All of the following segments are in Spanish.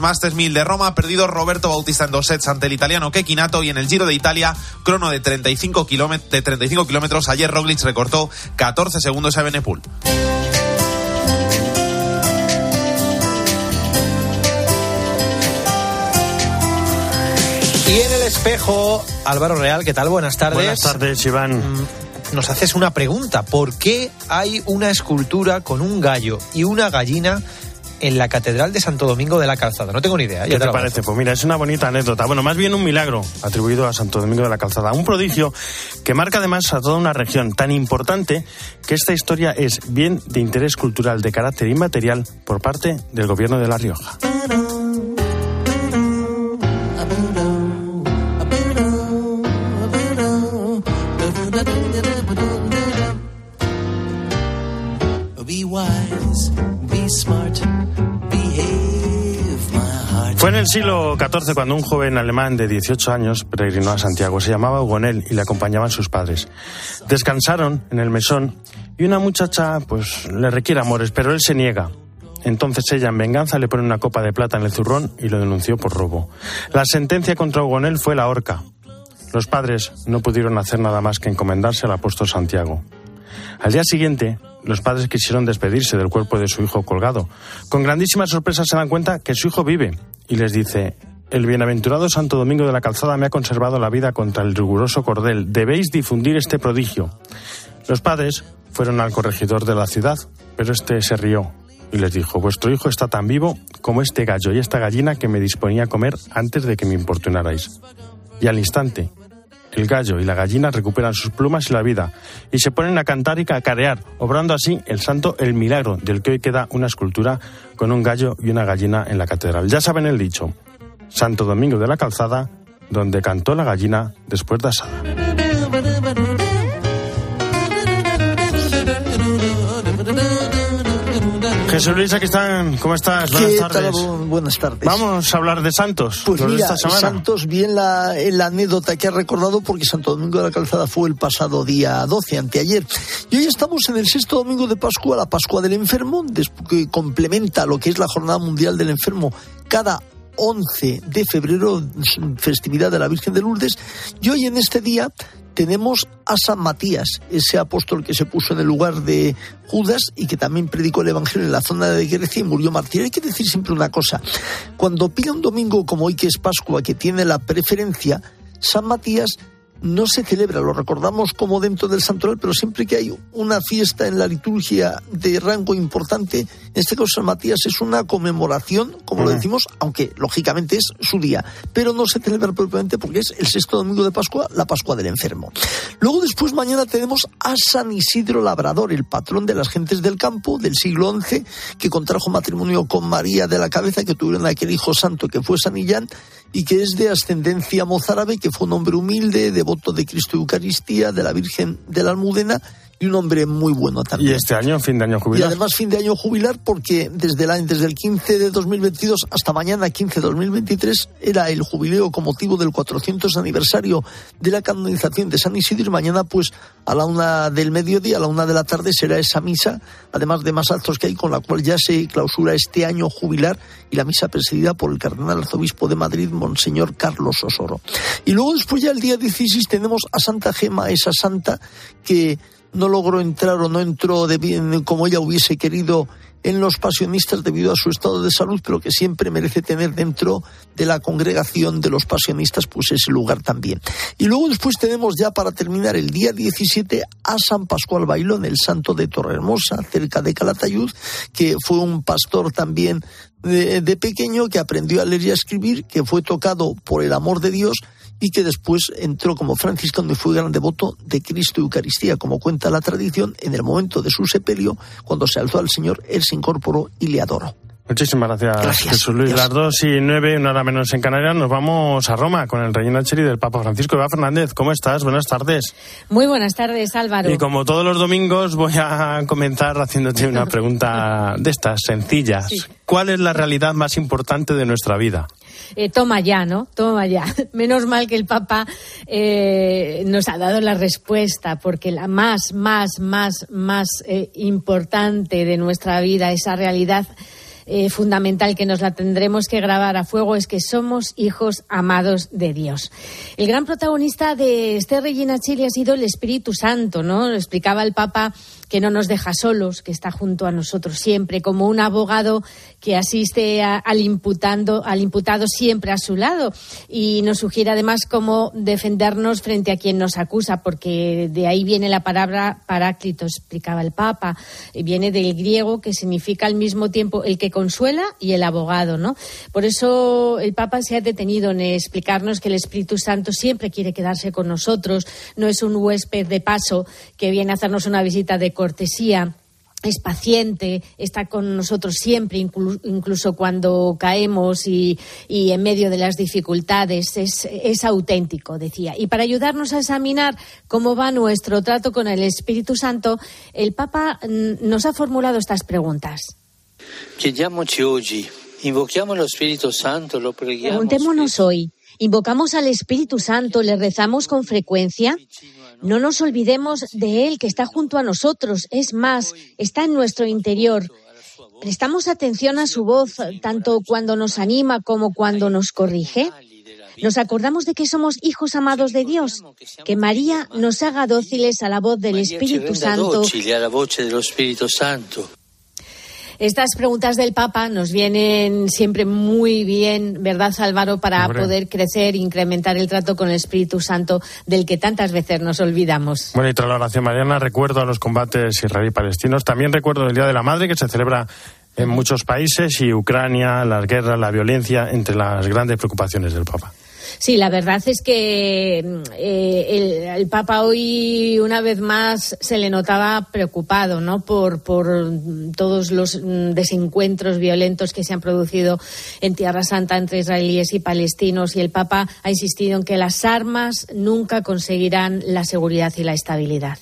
Masters 1000 de Roma ha perdido Roberto Bautista en dos sets ante el italiano Kekinato y en el Giro de Italia, crono de 35 kilómetros. Ayer Roglic recortó 14 segundos a Benepul. Y en el espejo, Álvaro Real, ¿qué tal? Buenas tardes. Buenas tardes, Iván. Mm, nos haces una pregunta. ¿Por qué hay una escultura con un gallo y una gallina en la Catedral de Santo Domingo de la Calzada. No tengo ni idea. ¿Qué te, parece? Pues mira, es una bonita anécdota. Bueno, más bien un milagro atribuido a Santo Domingo de la Calzada. Un prodigio que marca además a toda una región tan importante que esta historia es bien de interés cultural de carácter inmaterial por parte del gobierno de La Rioja. Siglo XIV cuando un joven alemán de 18 años peregrinó a Santiago. Se llamaba Hugonel y le acompañaban sus padres. Descansaron en el mesón y una muchacha pues le requiere amores, pero él se niega. Entonces ella, en venganza, le pone una copa de plata en el zurrón y lo denunció por robo. La sentencia contra Hugonel fue la horca. Los padres no pudieron hacer nada más que encomendarse al apóstol Santiago. Al día siguiente, los padres quisieron despedirse del cuerpo de su hijo colgado. Con grandísima sorpresa se dan cuenta que su hijo vive y les dice, el bienaventurado Santo Domingo de la Calzada me ha conservado la vida contra el riguroso cordel. Debéis difundir este prodigio. Los padres fueron al corregidor de la ciudad, pero este se rió y les dijo, vuestro hijo está tan vivo como este gallo y esta gallina que me disponía a comer antes de que me importunarais. Y al instante, el gallo y la gallina recuperan sus plumas y la vida y se ponen a cantar y cacarear, obrando así el santo el milagro del que hoy queda una escultura con un gallo y una gallina en la catedral. Ya saben el dicho, Santo Domingo de la Calzada, donde cantó la gallina después de asada. Jesús Luis, aquí están. ¿Cómo estás? Buenas tardes. Buenas tardes. Vamos a hablar de Santos. Pues mira, Santos, bien la, la, anécdota que ha recordado, porque Santo Domingo de la Calzada fue el pasado día 12, anteayer. Y hoy estamos en el sexto domingo de Pascua, la Pascua del Enfermo, que complementa lo que es la Jornada Mundial del Enfermo cada 11 de febrero, festividad de la Virgen de Lourdes. Y hoy en este día tenemos a San Matías, ese apóstol que se puso en el lugar de Judas y que también predicó el Evangelio en la zona de Grecia y murió mártir. Hay que decir siempre una cosa, cuando pilla un domingo como hoy que es Pascua, que tiene la preferencia, San Matías no se celebra, lo recordamos como dentro del santoral, pero siempre que hay una fiesta en la liturgia de rango importante, en este caso San Matías es una conmemoración, como lo decimos, aunque lógicamente es su día, pero no se celebra propiamente porque es el sexto domingo de Pascua, la Pascua del enfermo. Luego después mañana tenemos a San Isidro Labrador, el patrón de las gentes del campo del siglo XI, que contrajo matrimonio con María de la Cabeza, que tuvieron aquel hijo santo que fue San Illán, y que es de ascendencia mozárabe, que fue un hombre humilde, devoto de Cristo Eucaristía, de la Virgen de la Almudena y un hombre muy bueno también. Y este año, fin de año jubilar. Y además fin de año jubilar porque desde, la, desde el 15 de 2022 hasta mañana 15 de 2023 era el jubileo con motivo del 400 aniversario de la canonización de San Isidro y mañana pues a la una del mediodía, a la una de la tarde será esa misa, además de más actos que hay con la cual ya se clausura este año jubilar y la misa presidida por el cardenal arzobispo de Madrid, Monseñor Carlos Osoro. Y luego después ya el día 16 tenemos a Santa Gema, esa santa que no logró entrar o no entró de bien como ella hubiese querido en los pasionistas debido a su estado de salud, pero que siempre merece tener dentro de la congregación de los pasionistas pues ese lugar también. Y luego después tenemos ya para terminar el día 17 a San Pascual Bailón, el santo de Torrehermosa, cerca de Calatayud, que fue un pastor también de, de pequeño que aprendió a leer y a escribir, que fue tocado por el amor de Dios y que después entró como franciscano y fue gran devoto de Cristo y Eucaristía, como cuenta la tradición, en el momento de su sepelio, cuando se alzó al Señor, él se incorporó y le adoró. Muchísimas gracias, Jesús Luis. Las dos y nueve, una hora menos en Canarias, nos vamos a Roma con el rey Cheri del Papa Francisco. Eva Fernández, ¿cómo estás? Buenas tardes. Muy buenas tardes, Álvaro. Y como todos los domingos, voy a comenzar haciéndote una pregunta de estas, sencillas. ¿Cuál es la realidad más importante de nuestra vida? Eh, toma ya, ¿no? Toma ya. Menos mal que el Papa eh, nos ha dado la respuesta, porque la más, más, más, más eh, importante de nuestra vida, esa realidad eh, fundamental que nos la tendremos que grabar a fuego es que somos hijos amados de Dios. El gran protagonista de este Regina Chile ha sido el Espíritu Santo, ¿no? Explicaba el Papa que no nos deja solos, que está junto a nosotros siempre, como un abogado que asiste al, imputando, al imputado siempre a su lado. Y nos sugiere además cómo defendernos frente a quien nos acusa, porque de ahí viene la palabra paráclito, explicaba el Papa. Viene del griego que significa al mismo tiempo el que consuela y el abogado, ¿no? Por eso el Papa se ha detenido en explicarnos que el Espíritu Santo siempre quiere quedarse con nosotros, no es un huésped de paso que viene a hacernos una visita de cortesía es paciente, está con nosotros siempre, incluso cuando caemos y, en medio de las dificultades, es, es, auténtico, decía. Y para ayudarnos a examinar cómo va nuestro trato con el Espíritu Santo, el Papa mm, nos ha formulado estas preguntas. Preguntémonos hoy, ¿invocamos al Espíritu Santo, le rezamos con frecuencia? No nos olvidemos de Él que está junto a nosotros, es más, está en nuestro interior. ¿Prestamos atención a su voz tanto cuando nos anima como cuando nos corrige? Nos acordamos de que somos hijos amados de Dios, que María nos haga dóciles a la voz del Espíritu Santo. Estas preguntas del Papa nos vienen siempre muy bien, ¿verdad, Álvaro? Para poder crecer, incrementar el trato con el Espíritu Santo del que tantas veces nos olvidamos. Bueno, y tras la oración mariana recuerdo a los combates israelí-palestinos. También recuerdo el Día de la Madre que se celebra en muchos países y Ucrania, las guerras, la violencia, entre las grandes preocupaciones del Papa. Sí, la verdad es que mm, eh, el, Papa hoy una vez más se le notaba preocupado, ¿no? Por, por todos los mm, desencuentros violentos que se han producido en Tierra Santa entre israelíes y palestinos y el Papa ha insistido en que las armas nunca conseguirán la seguridad y la estabilidad.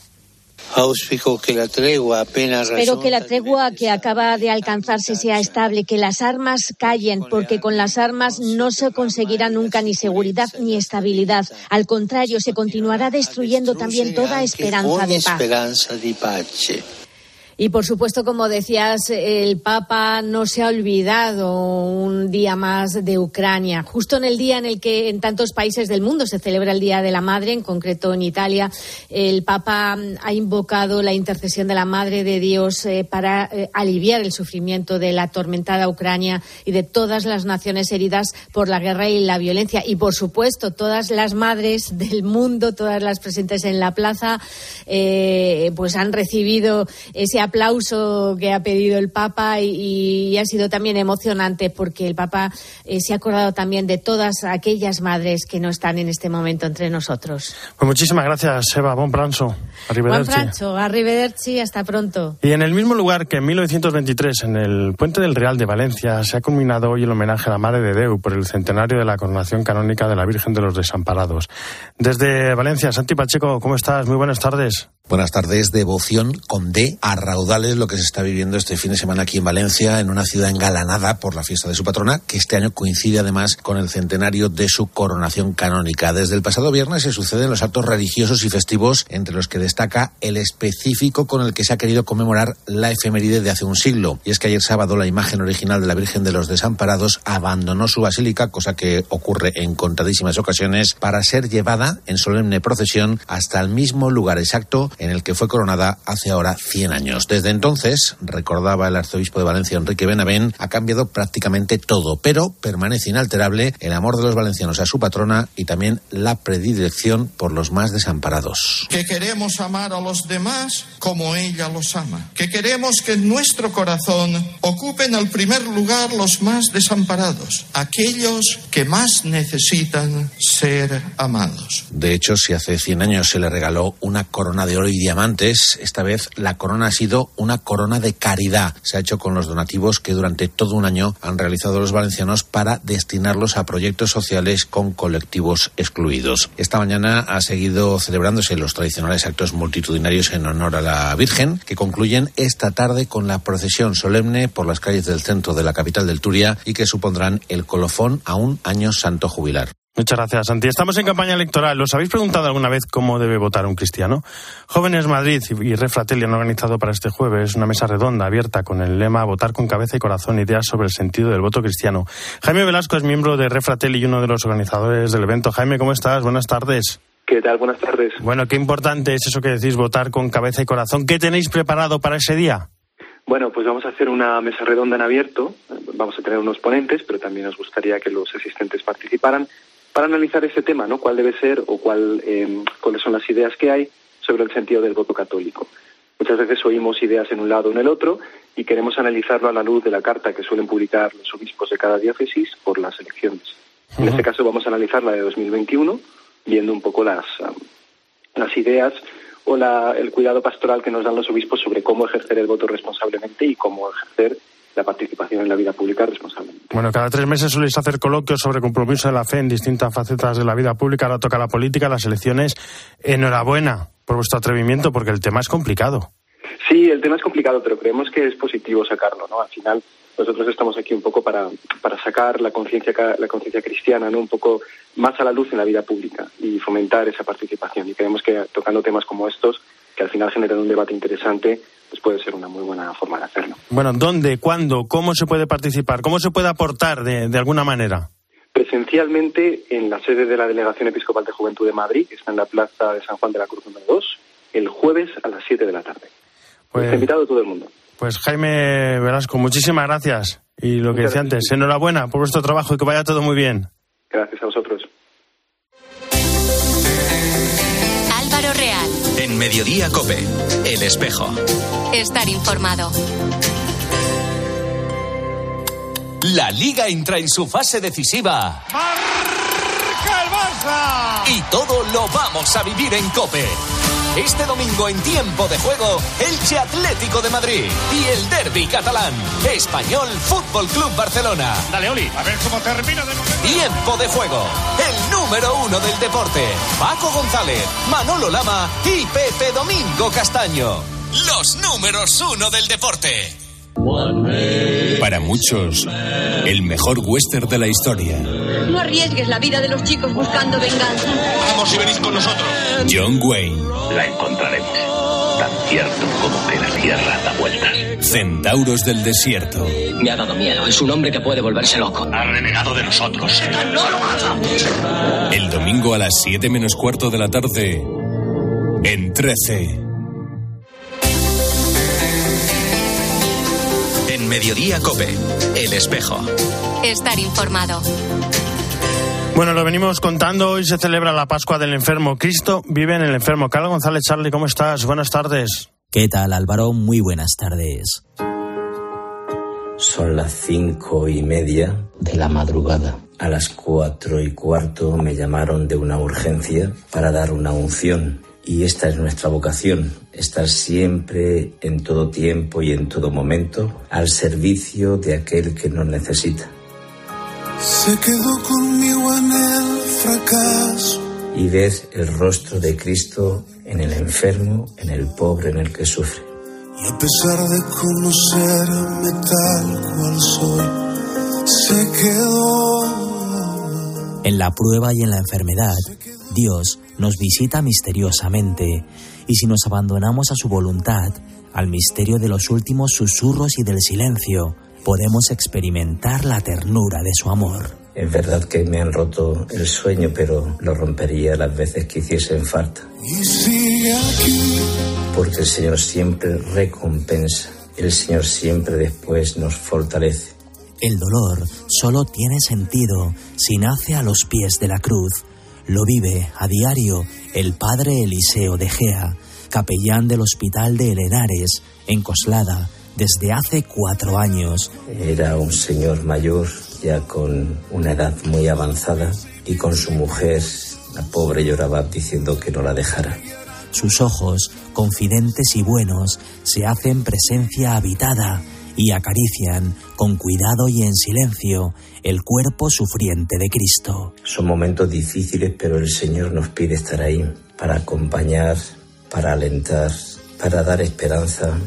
Espero que la tregua que acaba de alcanzarse sea estable, que las armas callen, porque con las armas no se conseguirá nunca ni seguridad ni estabilidad. Al contrario, se continuará destruyendo también toda esperanza de paz. Y por supuesto, como decías, el Papa no se ha olvidado un día más de Ucrania. Justo en el día en el que en tantos países del mundo se celebra el Día de la Madre, en concreto en Italia, el Papa ha invocado la intercesión de la Madre de Dios eh, para eh, aliviar el sufrimiento de la atormentada Ucrania y de todas las naciones heridas por la guerra y la violencia. Y por supuesto, todas las madres del mundo, todas las presentes en la plaza, eh, pues han recibido ese aplauso que ha pedido el Papa y, ha sido también emocionante porque el Papa eh, se ha acordado también de todas aquellas madres que no están en este momento entre nosotros. Pues muchísimas gracias, Eva. Bon pranzo. Arrivederci. Bon pranzo. Arrivederci. Hasta pronto. Y en el mismo lugar que en 1923, en el Puente del Real de Valencia, se ha culminado hoy el homenaje a la Madre de Deu por el centenario de la coronación canónica de la Virgen de los Desamparados. Desde Valencia, Santi Pacheco, ¿cómo estás? Muy buenas tardes. Buenas tardes. Devoción con D a raudales lo que se está viviendo este fin de semana aquí en Valencia, en una ciudad engalanada por la fiesta de su patrona, que este año coincide además con el centenario de su coronación canónica. Desde el pasado viernes se suceden los actos religiosos y festivos, entre los que destaca el específico con el que se ha querido conmemorar la efeméride de hace un siglo. Y es que ayer sábado la imagen original de la Virgen de los Desamparados abandonó su basílica, cosa que ocurre en contadísimas ocasiones, para ser llevada en solemne procesión hasta el mismo lugar exacto en el que fue coronada hace ahora 100 años. Desde entonces, recordaba el arzobispo de Valencia, Enrique Benavén, ha cambiado prácticamente todo, pero permanece inalterable el amor de los valencianos a su patrona y también la predilección por los más desamparados. Que queremos amar a los demás como ella los ama. Que queremos que en nuestro corazón ocupen al primer lugar los más desamparados, aquellos que más necesitan ser amados. De hecho, si hace 100 años se le regaló una corona de y diamantes, esta vez la corona ha sido una corona de caridad. Se ha hecho con los donativos que durante todo un año han realizado los valencianos para destinarlos a proyectos sociales con colectivos excluidos. Esta mañana ha seguido celebrándose los tradicionales actos multitudinarios en honor a la Virgen, que concluyen esta tarde con la procesión solemne por las calles del centro de la capital del Turia y que supondrán el colofón a un año santo jubilar. Muchas gracias, Santi. Estamos en campaña electoral. ¿Os habéis preguntado alguna vez cómo debe votar un cristiano? Jóvenes Madrid y Red Fratelli han organizado para este jueves una mesa redonda abierta con el lema Votar con cabeza y corazón, ideas sobre el sentido del voto cristiano. Jaime Velasco es miembro de Red Fratelli y uno de los organizadores del evento. Jaime, ¿cómo estás? Buenas tardes. ¿Qué tal? Buenas tardes. Bueno, qué importante es eso que decís, votar con cabeza y corazón. ¿Qué tenéis preparado para ese día? Bueno, pues vamos a hacer una mesa redonda en abierto. Vamos a tener unos ponentes, pero también nos gustaría que los asistentes participaran para analizar ese tema, ¿no? ¿Cuál debe ser o cuál, eh, cuáles son las ideas que hay sobre el sentido del voto católico? Muchas veces oímos ideas en un lado o en el otro y queremos analizarlo a la luz de la carta que suelen publicar los obispos de cada diócesis por las elecciones. En este caso vamos a analizar la de 2021, viendo un poco las, um, las ideas o la, el cuidado pastoral que nos dan los obispos sobre cómo ejercer el voto responsablemente y cómo ejercer la participación en la vida pública responsablemente. Bueno, cada tres meses soléis hacer coloquios sobre compromiso de la fe en distintas facetas de la vida pública. Ahora toca la política, las elecciones. Enhorabuena por vuestro atrevimiento, porque el tema es complicado. Sí, el tema es complicado, pero creemos que es positivo sacarlo, ¿no? Al final, nosotros estamos aquí un poco para, para sacar la conciencia la conciencia cristiana, ¿no? Un poco más a la luz en la vida pública y fomentar esa participación. Y creemos que tocando temas como estos, que al final generan un debate interesante, pues puede ser una muy buena forma de hacerlo. Bueno, ¿dónde, cuándo, cómo se puede participar? ¿Cómo se puede aportar de, de alguna manera? Presencialmente en la sede de la Delegación Episcopal de Juventud de Madrid, que está en la Plaza de San Juan de la Cruz número 2, el jueves a las 7 de la tarde. Pues, está invitado todo el mundo. Pues Jaime Velasco, muchísimas gracias. Y lo que decía antes, enhorabuena por vuestro trabajo y que vaya todo muy bien. Gracias a vosotros. En Mediodía Cope, El Espejo. Estar informado. La Liga entra en su fase decisiva. ¡Marca el Barça! Y todo lo vamos a vivir en Cope. Este domingo en tiempo de juego, Elche Atlético de Madrid y el Derby catalán. Español Fútbol Club Barcelona. Dale, Oli, a ver cómo termina de Tiempo de juego. El número uno del deporte. Paco González, Manolo Lama y Pepe Domingo Castaño. Los números uno del deporte. Para muchos, el mejor western de la historia. No arriesgues la vida de los chicos buscando venganza. Vamos si venís con nosotros. John Wayne. La encontraremos. Tan cierto como que la tierra da vueltas. Centauros del desierto. Me ha dado miedo. Es un hombre que puede volverse loco. Ha renegado de nosotros. ¡No lo hagas! El domingo a las 7 menos cuarto de la tarde. En 13. En Mediodía Cope, El Espejo. Estar informado. Bueno, lo venimos contando. Hoy se celebra la Pascua del Enfermo. Cristo vive en el enfermo. Carlos González Charlie, ¿cómo estás? Buenas tardes. ¿Qué tal, Álvaro? Muy buenas tardes. Son las cinco y media de la madrugada. A las cuatro y cuarto me llamaron de una urgencia para dar una unción. Y esta es nuestra vocación, estar siempre, en todo tiempo y en todo momento, al servicio de aquel que nos necesita. Se quedó conmigo en el fracaso. Y ver el rostro de Cristo en el enfermo, en el pobre, en el que sufre. Y a pesar de conocerme tal cual soy, se quedó. En la prueba y en la enfermedad, Dios nos visita misteriosamente y si nos abandonamos a su voluntad, al misterio de los últimos susurros y del silencio, podemos experimentar la ternura de su amor. Es verdad que me han roto el sueño, pero lo rompería las veces que hiciesen falta. Porque el Señor siempre recompensa, el Señor siempre después nos fortalece. El dolor solo tiene sentido si nace a los pies de la cruz. Lo vive a diario el padre Eliseo de Gea, capellán del Hospital de Herenares, en Coslada, desde hace cuatro años. Era un señor mayor, ya con una edad muy avanzada, y con su mujer, la pobre lloraba diciendo que no la dejara. Sus ojos, confidentes y buenos, se hacen presencia habitada y acarician con cuidado y en silencio el cuerpo sufriente de Cristo. Son momentos difíciles, pero el Señor nos pide estar ahí para acompañar, para alentar, para dar esperanza.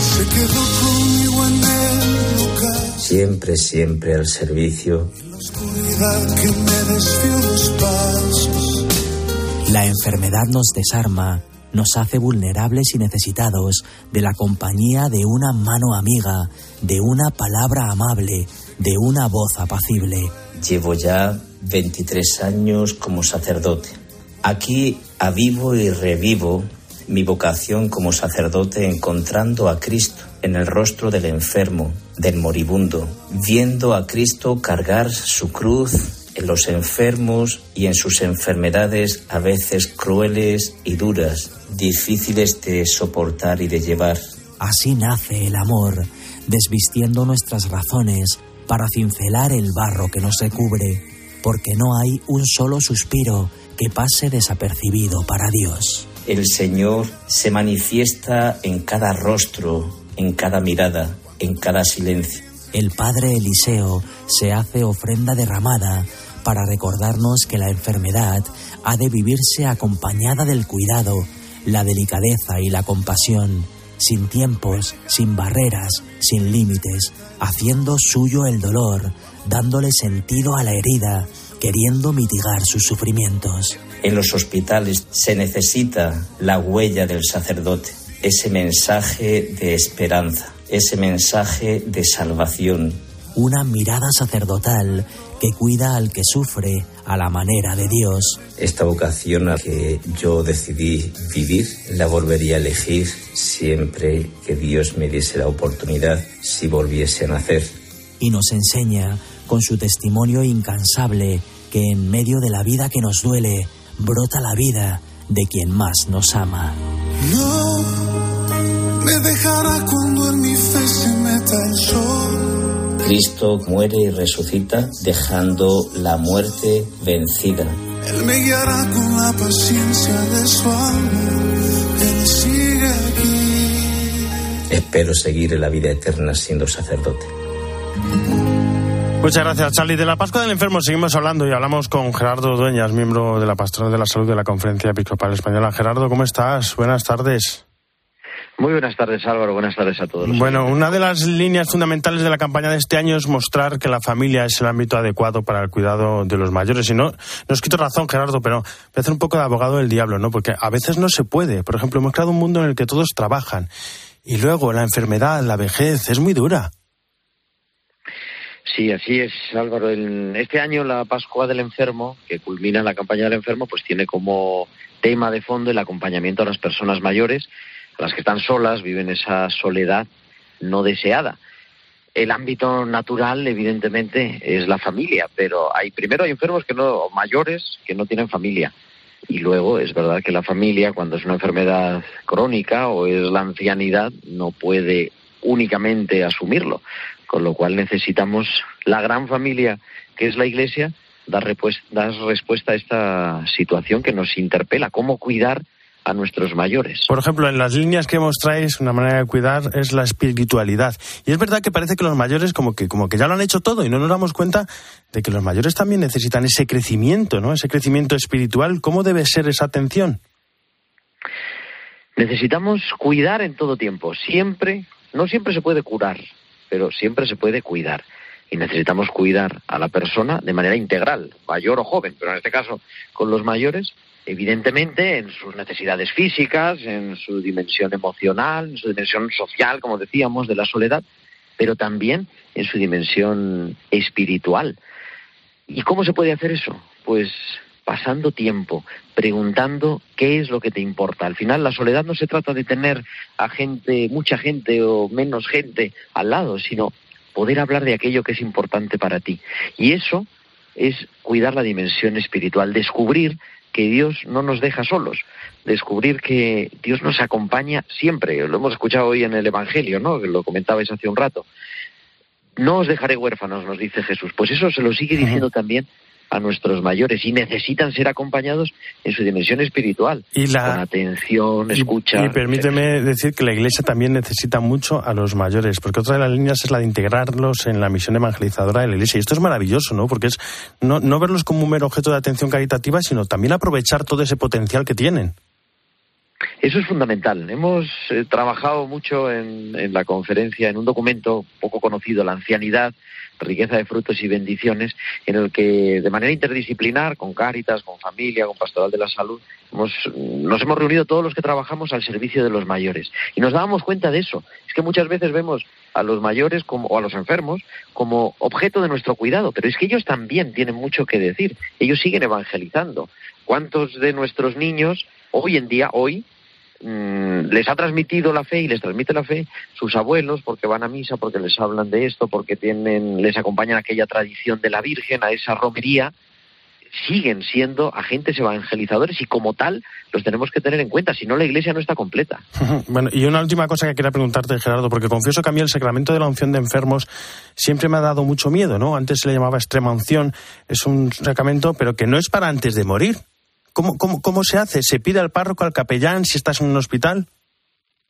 se quedó conmigo en el local. Siempre, siempre al servicio. La oscuridad que me desvió los pasos. La enfermedad nos desarma, nos hace vulnerables y necesitados de la compañía de una mano amiga, de una palabra amable, de una voz apacible. Llevo ya 23 años como sacerdote. Aquí avivo y revivo mi vocación como sacerdote encontrando a Cristo en el rostro del enfermo, del moribundo, viendo a Cristo cargar su cruz en los enfermos y en sus enfermedades a veces crueles y duras, difíciles de soportar y de llevar. Así nace el amor, desvistiendo nuestras razones para cincelar el barro que nos recubre, porque no hay un solo suspiro que pase desapercibido para Dios. El Señor se manifiesta en cada rostro, en cada mirada, en cada silencio. El Padre Eliseo se hace ofrenda derramada para recordarnos que la enfermedad ha de vivirse acompañada del cuidado, la delicadeza y la compasión, sin tiempos, sin barreras, sin límites, haciendo suyo el dolor, dándole sentido a la herida, queriendo mitigar sus sufrimientos. En los hospitales se necesita la huella del sacerdote, ese mensaje de esperanza, ese mensaje de salvación. Una mirada sacerdotal que cuida al que sufre a la manera de Dios. Esta vocación a que yo decidí vivir la volvería a elegir siempre que Dios me diese la oportunidad si volviese a nacer. Y nos enseña, con su testimonio incansable, que en medio de la vida que nos duele, brota la vida de quien más nos ama. No me dejará cuando en mi fe se meta el sol. Cristo muere y resucita dejando la muerte vencida. Él me guiará con la paciencia de su amor. Él sigue aquí. Espero seguir en la vida eterna siendo sacerdote. Muchas gracias, Charlie. De la Pascua del Enfermo seguimos hablando y hablamos con Gerardo Dueñas, miembro de la Pastoral de la Salud de la Conferencia Episcopal Española. Gerardo, ¿cómo estás? Buenas tardes. Muy buenas tardes, Álvaro. Buenas tardes a todos. Bueno, una de las líneas fundamentales de la campaña de este año es mostrar que la familia es el ámbito adecuado para el cuidado de los mayores. Y no, no os quito razón, Gerardo, pero voy a hacer un poco de abogado del diablo, ¿no? Porque a veces no se puede. Por ejemplo, hemos creado un mundo en el que todos trabajan. Y luego la enfermedad, la vejez, es muy dura. Sí, así es, Álvaro. En este año la Pascua del Enfermo, que culmina la campaña del enfermo, pues tiene como tema de fondo el acompañamiento a las personas mayores, las que están solas, viven esa soledad no deseada. El ámbito natural, evidentemente, es la familia, pero hay primero hay enfermos que no mayores que no tienen familia. Y luego es verdad que la familia, cuando es una enfermedad crónica o es la ancianidad, no puede únicamente asumirlo con lo cual necesitamos la gran familia que es la Iglesia dar respuesta a esta situación que nos interpela, cómo cuidar a nuestros mayores. Por ejemplo, en las líneas que mostráis, una manera de cuidar es la espiritualidad. Y es verdad que parece que los mayores como que, como que ya lo han hecho todo y no nos damos cuenta de que los mayores también necesitan ese crecimiento, ¿no? Ese crecimiento espiritual. ¿Cómo debe ser esa atención? Necesitamos cuidar en todo tiempo. Siempre, no siempre se puede curar, pero siempre se puede cuidar. Y necesitamos cuidar a la persona de manera integral, mayor o joven, pero en este caso con los mayores, evidentemente en sus necesidades físicas, en su dimensión emocional, en su dimensión social, como decíamos, de la soledad, pero también en su dimensión espiritual. ¿Y cómo se puede hacer eso? Pues pasando tiempo, preguntando qué es lo que te importa. Al final la soledad no se trata de tener a gente, mucha gente o menos gente al lado, sino poder hablar de aquello que es importante para ti. Y eso es cuidar la dimensión espiritual, descubrir que Dios no nos deja solos, descubrir que Dios nos acompaña siempre. Lo hemos escuchado hoy en el Evangelio, ¿no? Lo comentabais hace un rato. No os dejaré huérfanos, nos dice Jesús. Pues eso se lo sigue diciendo también a nuestros mayores y necesitan ser acompañados en su dimensión espiritual, y la, con atención, escucha. Y permíteme decir que la Iglesia también necesita mucho a los mayores, porque otra de las líneas es la de integrarlos en la misión evangelizadora de la Iglesia. Y esto es maravilloso, ¿no? Porque es no, no verlos como un mero objeto de atención caritativa, sino también aprovechar todo ese potencial que tienen. Eso es fundamental. Hemos eh, trabajado mucho en, en, la conferencia, en un documento poco conocido, La ancianidad, riqueza de frutos y bendiciones, en el que de manera interdisciplinar, con Cáritas, con familia, con Pastoral de la Salud, hemos, nos hemos reunido todos los que trabajamos al servicio de los mayores. Y nos dábamos cuenta de eso. Es que muchas veces vemos a los mayores como, o a los enfermos como objeto de nuestro cuidado, pero es que ellos también tienen mucho que decir. Ellos siguen evangelizando. ¿Cuántos de nuestros niños hoy en día, hoy, les ha transmitido la fe y les transmite la fe sus abuelos porque van a misa, porque les hablan de esto, porque tienen, les acompañan a aquella tradición de la Virgen, a esa romería, siguen siendo agentes evangelizadores y como tal los tenemos que tener en cuenta, si no la iglesia no está completa. Bueno, y una última cosa que quería preguntarte, Gerardo, porque confieso que a mí el sacramento de la unción de enfermos siempre me ha dado mucho miedo, ¿no? Antes se le llamaba extrema unción, es un sacramento, pero que no es para antes de morir. ¿Cómo, cómo, cómo se hace? ¿Se pide al párroco, al capellán, si estás en un hospital?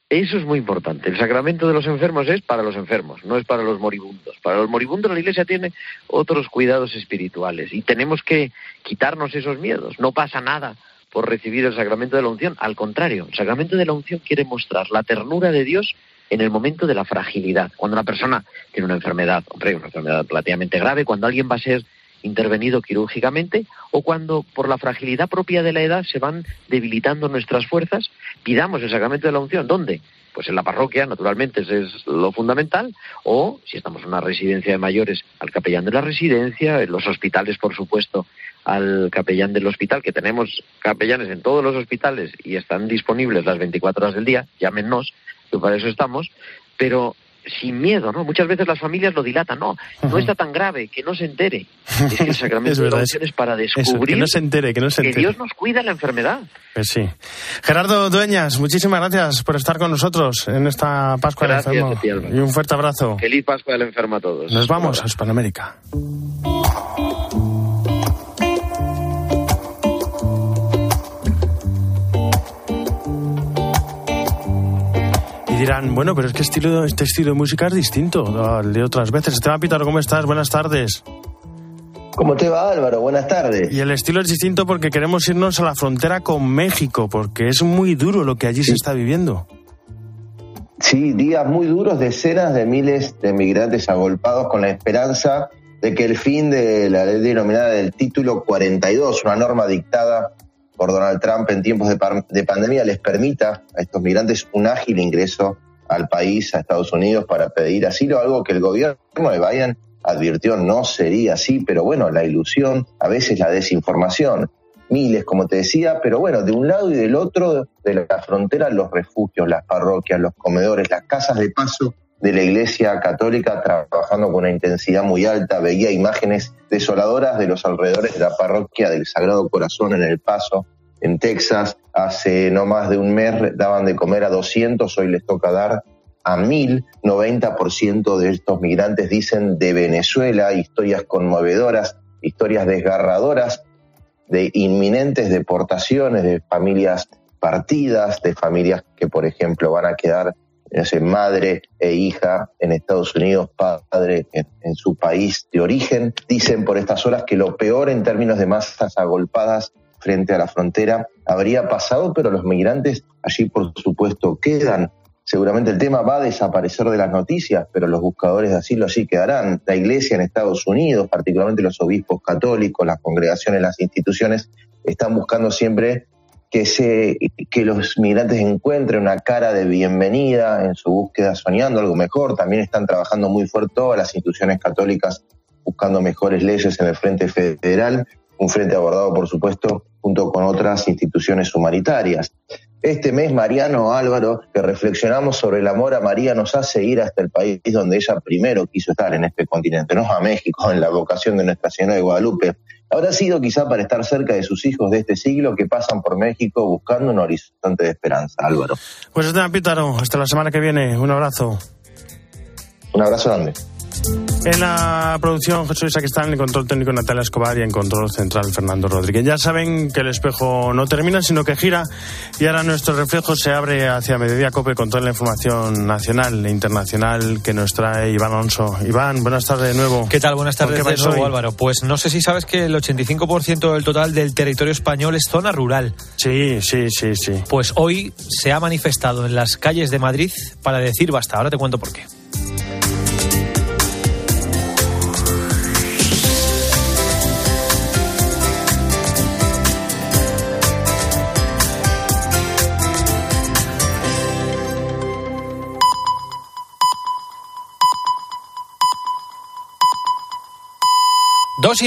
Eso es muy importante. El sacramento de los enfermos es para los enfermos, no es para los moribundos. Para los moribundos la Iglesia tiene otros cuidados espirituales y tenemos que quitarnos esos miedos. No pasa nada por recibir el sacramento de la unción. Al contrario, el sacramento de la unción quiere mostrar la ternura de Dios en el momento de la fragilidad. Cuando una persona tiene una enfermedad, hombre, una enfermedad relativamente grave, cuando alguien va a ser intervenido quirúrgicamente o cuando por la fragilidad propia de la edad se van debilitando nuestras fuerzas, pidamos el sacramento de la unción. ¿Dónde? Pues en la parroquia, naturalmente, eso es lo fundamental, o si estamos en una residencia de mayores, al capellán de la residencia, en los hospitales, por supuesto, al capellán del hospital, que tenemos capellanes en todos los hospitales y están disponibles las 24 horas del día, llámenos, que para eso estamos, pero sin miedo, ¿no? Muchas veces las familias lo dilatan, no, no está tan grave, que no se entere. Es que el sacramento de la unción es para descubrir que, no se entere, que, no se entere. Dios nos cuida la enfermedad. Pues sí. Gerardo Dueñas, muchísimas gracias por estar con nosotros en esta Pascua gracias, del Enfermo. Y un fuerte abrazo. Feliz Pascua del Enfermo a todos. Nos vamos a Hispanoamérica. Dirán, bueno, pero es que estilo, este estilo de música es distinto al de otras veces. Esteban Pitaro, ¿cómo estás? Buenas tardes. ¿Cómo te va Álvaro? Buenas tardes. Y el estilo es distinto porque queremos irnos a la frontera con México, porque es muy duro lo que allí se está viviendo. Sí, días muy duros, decenas de miles de migrantes agolpados con la esperanza de que el fin de la ley denominada del título 42, una norma dictada por Donald Trump en tiempos de, pandemia les permita a estos migrantes un ágil ingreso al país, a Estados Unidos, para pedir asilo, algo que el gobierno de Biden advirtió no sería así, pero bueno, la ilusión, a veces la desinformación, miles, como te decía, pero bueno, de un lado y del otro de la frontera, los refugios, las parroquias, los comedores, las casas de paso de la Iglesia Católica trabajando con una intensidad muy alta. Veía imágenes desoladoras de los alrededores de la parroquia del Sagrado Corazón en El Paso, en Texas. Hace no más de un mes daban de comer a 200, hoy les toca dar a 1000. 90% de estos migrantes dicen de Venezuela, historias conmovedoras, historias desgarradoras de inminentes deportaciones de familias partidas, de familias que, por ejemplo, van a quedar madre e hija en Estados Unidos, padre en, su país de origen. Dicen por estas horas que lo peor en términos de masas agolpadas frente a la frontera habría pasado, pero los migrantes allí por supuesto quedan. Seguramente el tema va a desaparecer de las noticias, pero los buscadores de asilo allí quedarán. La iglesia en Estados Unidos, particularmente los obispos católicos, las congregaciones, las instituciones, están buscando siempre que, se, que los migrantes encuentren una cara de bienvenida en su búsqueda soñando algo mejor. También están trabajando muy fuerte todas las instituciones católicas buscando mejores leyes en el frente federal, un frente abordado, por supuesto, junto con otras instituciones humanitarias. Este mes, Mariano Álvaro, que reflexionamos sobre el amor a María, nos hace ir hasta el país donde ella primero quiso estar en este continente, no a México, en la vocación de Nuestra Señora de Guadalupe, habrá sido quizá para estar cerca de sus hijos de este siglo que pasan por México buscando un horizonte de esperanza. Álvaro. Pues Esteban Pítaro, hasta la semana que viene. Un abrazo. Un abrazo grande. En la producción Jesús está en el control técnico Natalia Escobar y en control central Fernando Rodríguez. Ya saben que el espejo no termina, sino que gira y ahora nuestro reflejo se abre hacia Mediodía Cope con toda la información nacional e internacional que nos trae Iván Alonso. Iván, buenas tardes de nuevo. ¿Qué tal? Buenas tardes ¿Por qué de nuevo, hoy? Álvaro. Pues no sé si sabes que el 85% del total del territorio español es zona rural. Sí, sí, sí, sí. Pues hoy se ha manifestado en las calles de Madrid para decir basta. Ahora te cuento por qué.